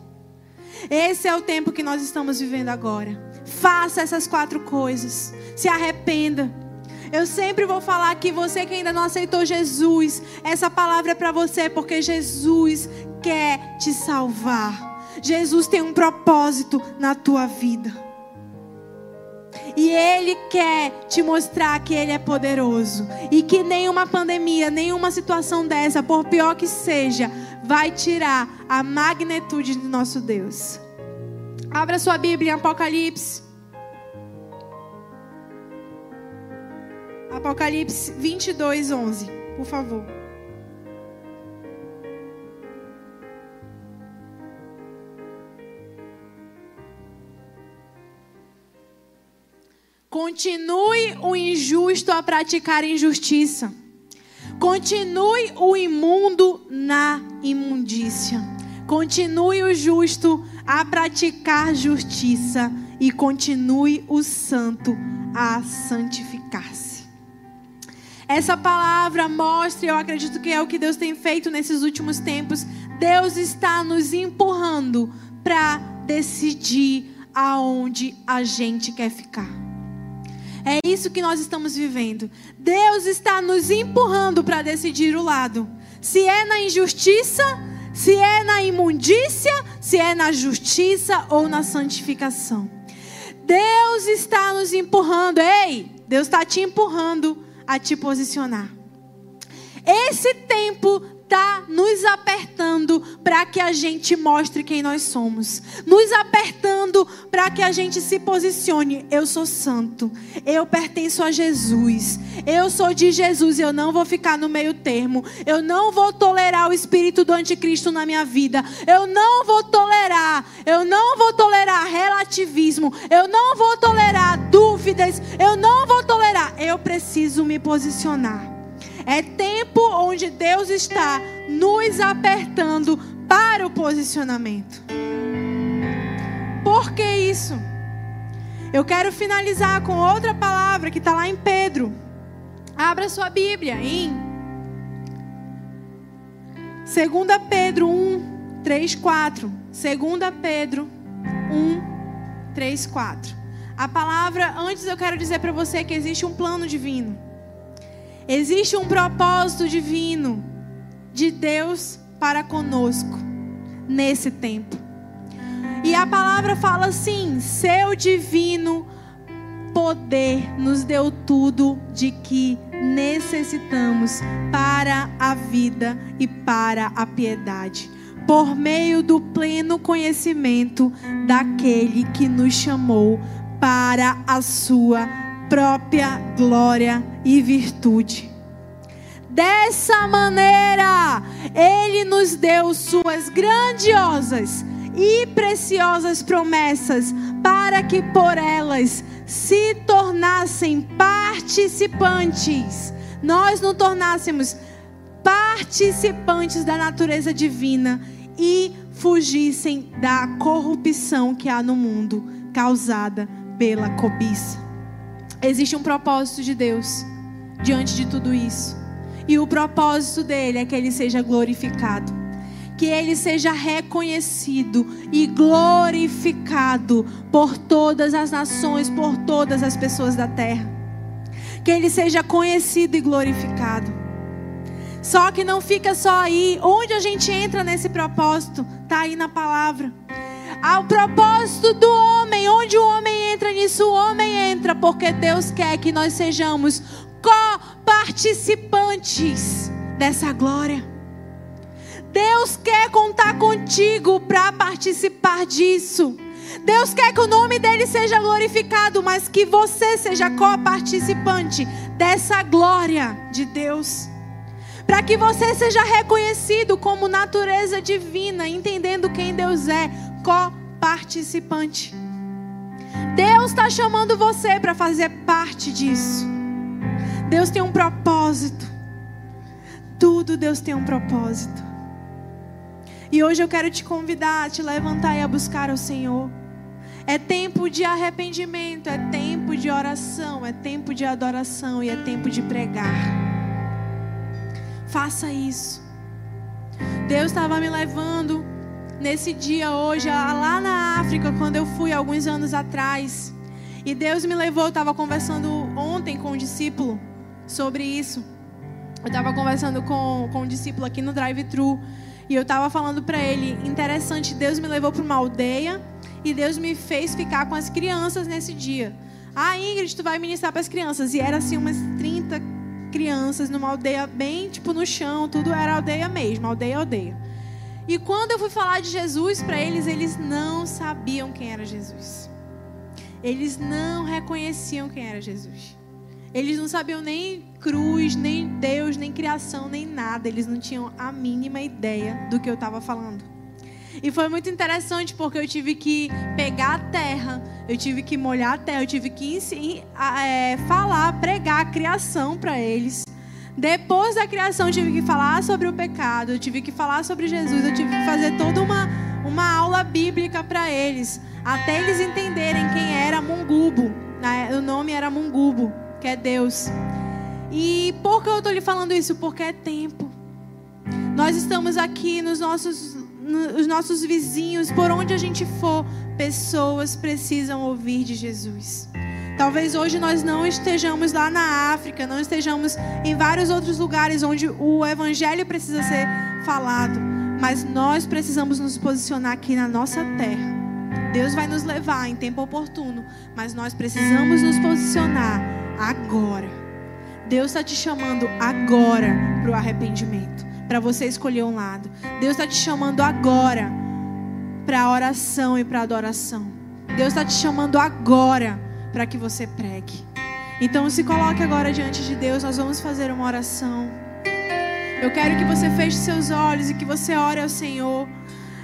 Esse é o tempo que nós estamos vivendo agora. Faça essas quatro coisas. Se arrependa. Eu sempre vou falar que você que ainda não aceitou Jesus, essa palavra é para você, porque Jesus quer te salvar. Jesus tem um propósito na tua vida. E Ele quer te mostrar que Ele é poderoso. E que nenhuma pandemia, nenhuma situação dessa, por pior que seja, vai tirar a magnitude do nosso Deus. Abra sua Bíblia em Apocalipse. Apocalipse 22, 11, por favor. Continue o injusto a praticar injustiça. Continue o imundo na imundícia. Continue o justo a praticar justiça. E continue o santo a santificar-se. Essa palavra mostra, eu acredito que é o que Deus tem feito nesses últimos tempos. Deus está nos empurrando para decidir aonde a gente quer ficar. É isso que nós estamos vivendo. Deus está nos empurrando para decidir o lado. Se é na injustiça, se é na imundícia, se é na justiça ou na santificação. Deus está nos empurrando. Ei, Deus está te empurrando a te posicionar. Esse tempo está nos apertando para que a gente mostre quem nós somos, nos apertando para que a gente se posicione. Eu sou santo, eu pertenço a Jesus, eu sou de Jesus, eu não vou ficar no meio termo, eu não vou tolerar o espírito do anticristo na minha vida, eu não vou tolerar, eu não vou tolerar relativismo, eu não vou tolerar dúvidas, eu não vou tolerar, eu preciso me posicionar. É tempo onde Deus está nos apertando para o posicionamento. Por que isso? Eu quero finalizar com outra palavra que está lá em Pedro. Abra sua Bíblia em 2 Pedro 1, 3, 4. 2 Pedro 1, 3, 4. A palavra, antes eu quero dizer para você que existe um plano divino. Existe um propósito divino de Deus para conosco nesse tempo. E a palavra fala assim: seu divino poder nos deu tudo de que necessitamos para a vida e para a piedade, por meio do pleno conhecimento daquele que nos chamou para a sua própria glória e virtude. Dessa maneira, Ele nos deu Suas grandiosas e preciosas promessas, para que por elas se tornassem participantes. Nós nos tornássemos participantes da natureza divina e fugissem da corrupção que há no mundo causada pela cobiça. Existe um propósito de Deus diante de tudo isso. E o propósito dele é que ele seja glorificado. Que ele seja reconhecido e glorificado por todas as nações, por todas as pessoas da terra. Que ele seja conhecido e glorificado. Só que não fica só aí. Onde a gente entra nesse propósito? Está aí na palavra. Ao propósito do homem, onde o homem entra nisso, o homem entra, porque Deus quer que nós sejamos co-participantes dessa glória. Deus quer contar contigo para participar disso. Deus quer que o nome dele seja glorificado, mas que você seja co-participante dessa glória de Deus. Para que você seja reconhecido como natureza divina, entendendo quem Deus é, co-participante. Deus está chamando você para fazer parte disso. Deus tem um propósito. Tudo Deus tem um propósito. E hoje eu quero te convidar a te levantar e a buscar o Senhor. É tempo de arrependimento, é tempo de oração, é tempo de adoração e é tempo de pregar. Faça isso. Deus estava me levando nesse dia hoje, lá na África, quando eu fui alguns anos atrás. E Deus me levou, eu estava conversando ontem com um discípulo sobre isso. Eu estava conversando com, com um discípulo aqui no drive-thru. E eu estava falando para ele, interessante, Deus me levou para uma aldeia e Deus me fez ficar com as crianças nesse dia. Ah, Ingrid, tu vai ministrar para as crianças. E era assim umas 30 crianças numa aldeia bem tipo no chão, tudo era aldeia mesmo, aldeia, aldeia. E quando eu fui falar de Jesus para eles, eles não sabiam quem era Jesus. Eles não reconheciam quem era Jesus. Eles não sabiam nem cruz, nem Deus, nem criação, nem nada. Eles não tinham a mínima ideia do que eu estava falando. E foi muito interessante porque eu tive que pegar a terra, eu tive que molhar a terra, eu tive que é, falar, pregar a criação para eles. Depois da criação, eu tive que falar sobre o pecado, eu tive que falar sobre Jesus, eu tive que fazer toda uma, uma aula bíblica para eles, até eles entenderem quem era Mungubo. Né? O nome era Mungubo, que é Deus. E por que eu estou lhe falando isso? Porque é tempo. Nós estamos aqui nos nossos os nossos vizinhos, por onde a gente for, pessoas precisam ouvir de Jesus. Talvez hoje nós não estejamos lá na África, não estejamos em vários outros lugares onde o evangelho precisa ser falado, mas nós precisamos nos posicionar aqui na nossa terra. Deus vai nos levar em tempo oportuno, mas nós precisamos nos posicionar agora. Deus está te chamando agora para o arrependimento para você escolher um lado. Deus está te chamando agora para a oração e para a adoração. Deus está te chamando agora para que você pregue. Então se coloque agora diante de Deus, nós vamos fazer uma oração. Eu quero que você feche seus olhos e que você ore ao Senhor,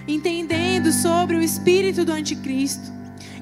entendendo sobre o espírito do anticristo,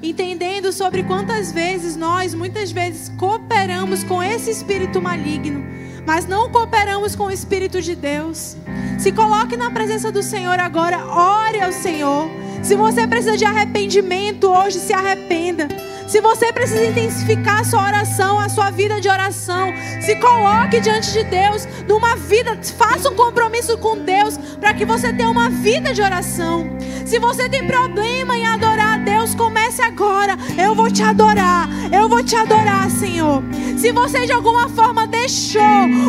entendendo sobre quantas vezes nós, muitas vezes, cooperamos com esse espírito maligno mas não cooperamos com o Espírito de Deus. Se coloque na presença do Senhor agora, ore ao Senhor. Se você precisa de arrependimento hoje, se arrependa. Se você precisa intensificar a sua oração, a sua vida de oração, se coloque diante de Deus numa vida, faça um compromisso com Deus para que você tenha uma vida de oração. Se você tem problema em adorar a Deus, comece agora. Eu vou te adorar. Eu vou te adorar, Senhor. Se você de alguma forma deixou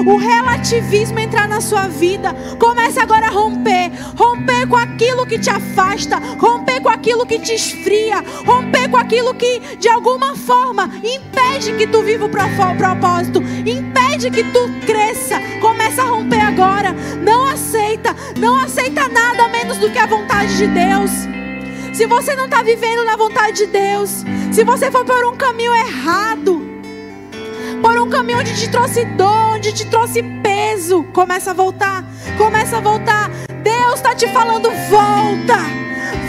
o relativismo entrar na sua vida, comece agora a romper. Romper com aquilo que te afasta, romper com aquilo que te esfria, romper com aquilo que de alguma forma impede que tu viva o propósito, impede que tu cresça. Começa a romper agora. Não aceita, não aceita nada menos do que a vontade de Deus. Se você não está vivendo na vontade de Deus, se você for por um caminho errado, por um caminho onde te trouxe dor, onde te trouxe peso, começa a voltar, começa a voltar. Deus está te falando, volta,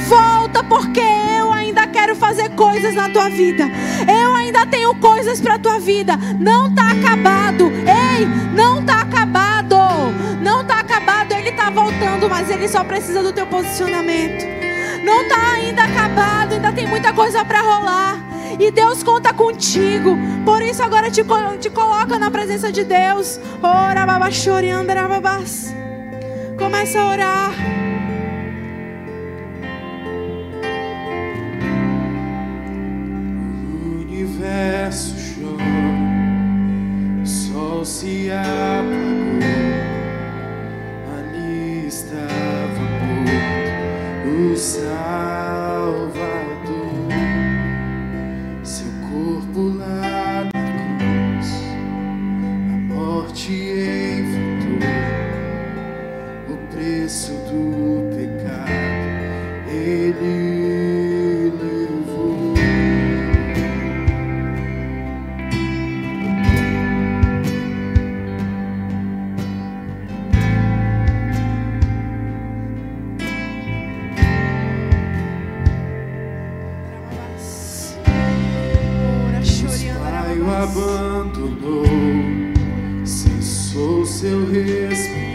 volta, porque eu ainda quero fazer coisas na tua vida. Eu ainda tenho coisas para tua vida. Não está acabado. Ei, não está acabado. Está voltando, mas ele só precisa do teu posicionamento. Não está ainda acabado, ainda tem muita coisa para rolar. E Deus conta contigo. Por isso agora te, te coloca na presença de Deus. Ora. Começa a orar. O universo chora, o sol se apagou. Morto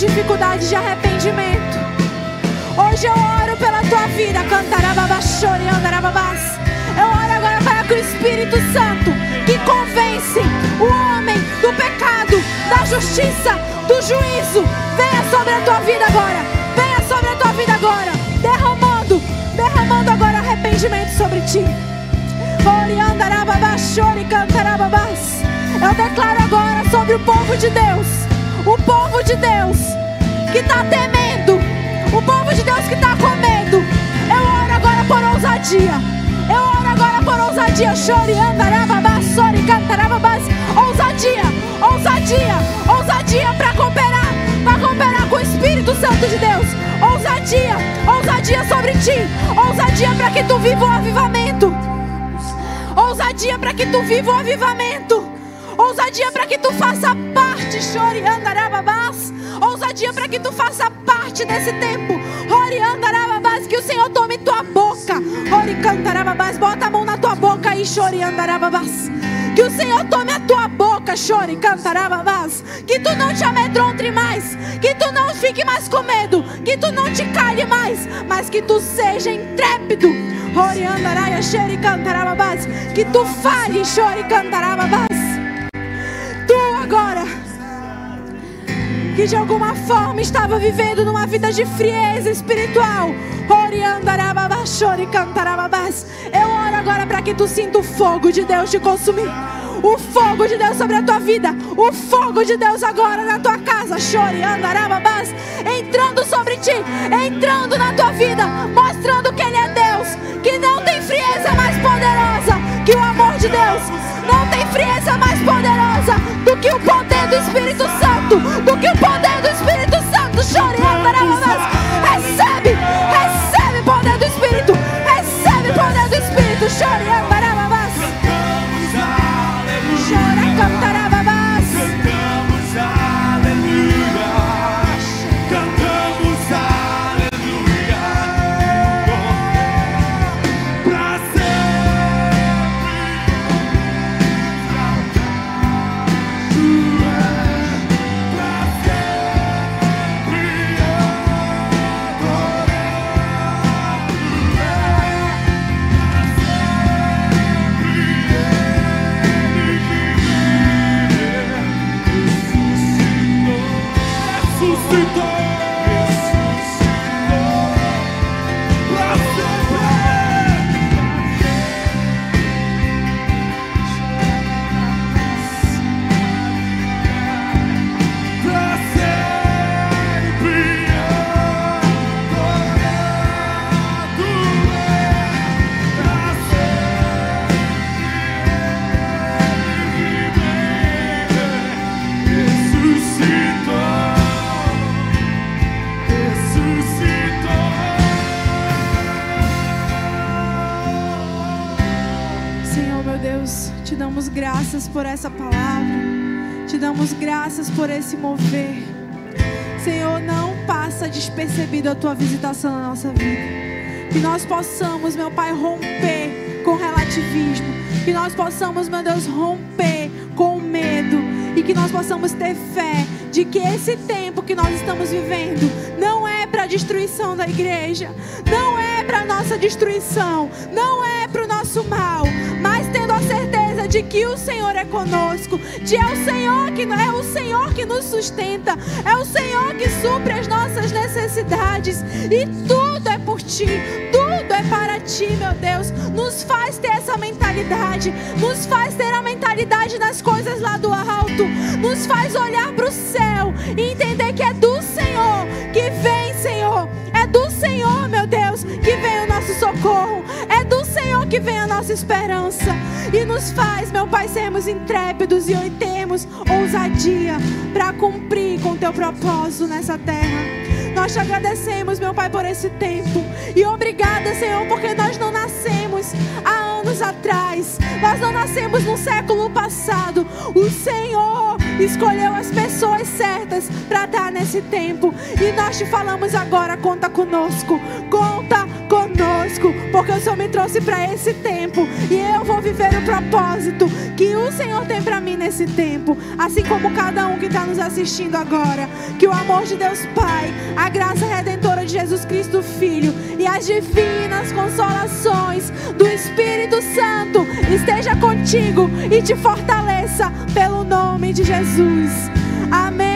dificuldade de arrependimento. Hoje eu oro pela tua vida, cantarababachori, andarababás. Eu oro agora para que o Espírito Santo, que convence o homem do pecado, da justiça, do juízo, venha sobre a tua vida agora. Venha sobre a tua vida agora, derramando, derramando agora arrependimento sobre ti. Eu declaro agora sobre o povo de Deus, o povo de Deus que está temendo, o povo de Deus que está com medo. Eu oro agora por ousadia. Eu oro agora por ousadia. Ousadia, ousadia, ousadia para cooperar, para cooperar com o Espírito Santo de Deus. Ousadia, ousadia sobre ti. Ousadia para que tu viva o avivamento. Ousadia para que tu viva o avivamento. Ousadia para que tu faça parte, chore, andarababás ousadia para que tu faça parte desse tempo. Oriandarababás, que o Senhor tome tua boca. Oricantarababás, bota a mão na tua boca e choriandarababás. Que o Senhor tome a tua boca, chore, cantarababás. Que tu não te amedronte mais. Que tu não fique mais com medo. Que tu não te calhe mais. Mas que tu seja intrépido. Oriandaraia, xeri, cantarababás. Que tu fale, chore, cantarababás. Que de alguma forma estava vivendo numa vida de frieza espiritual. Eu oro agora para que tu sinta o fogo de Deus te consumir. O fogo de Deus sobre a tua vida. O fogo de Deus agora na tua casa. Chore, andarababás. Entrando sobre ti. Entrando na tua vida. Mostrando que Ele é Deus. Que não tem frieza mais poderosa que o amor de Deus. Não tem frieza mais poderosa do que o poder do Espírito Santo. Do que o poder do Espírito Santo. Chore. Recebe, recebe poder do Espírito. Recebe poder do Espírito. Chore, por essa palavra. Te damos graças por esse mover. Senhor, não passa despercebido a tua visitação na nossa vida. Que nós possamos, meu Pai, romper com relativismo. Que nós possamos, meu Deus, romper com medo. E que nós possamos ter fé de que esse tempo que nós estamos vivendo não é para a destruição da igreja, não é para nossa destruição, não é para o nosso mal, que o Senhor é conosco, de é o Senhor que é o Senhor que nos sustenta, é o Senhor que supre as nossas necessidades e tudo é por ti, tudo é para ti, meu Deus. Nos faz ter essa mentalidade, nos faz ter a mentalidade das coisas lá do alto, nos faz olhar para o céu e entender que é do Senhor que vem, Senhor, é do Senhor, meu Deus, que vem o nosso socorro, é do que vem a nossa esperança e nos faz, meu Pai, sermos intrépidos e termos ousadia para cumprir com teu propósito nessa terra. Nós te agradecemos, meu Pai, por esse tempo. E obrigada, Senhor, porque nós não nascemos há atrás. Nós não nascemos no século passado. O Senhor escolheu as pessoas certas para dar nesse tempo. E nós te falamos agora: conta conosco. Conta conosco, porque o Senhor me trouxe para esse tempo e eu vou viver o propósito que o Senhor tem para mim nesse tempo, assim como cada um que está nos assistindo agora. Que o amor de Deus Pai, a graça redentora de Jesus Cristo Filho e as divinas consolações do Espírito Santo esteja contigo e te fortaleça pelo nome de Jesus. Amém.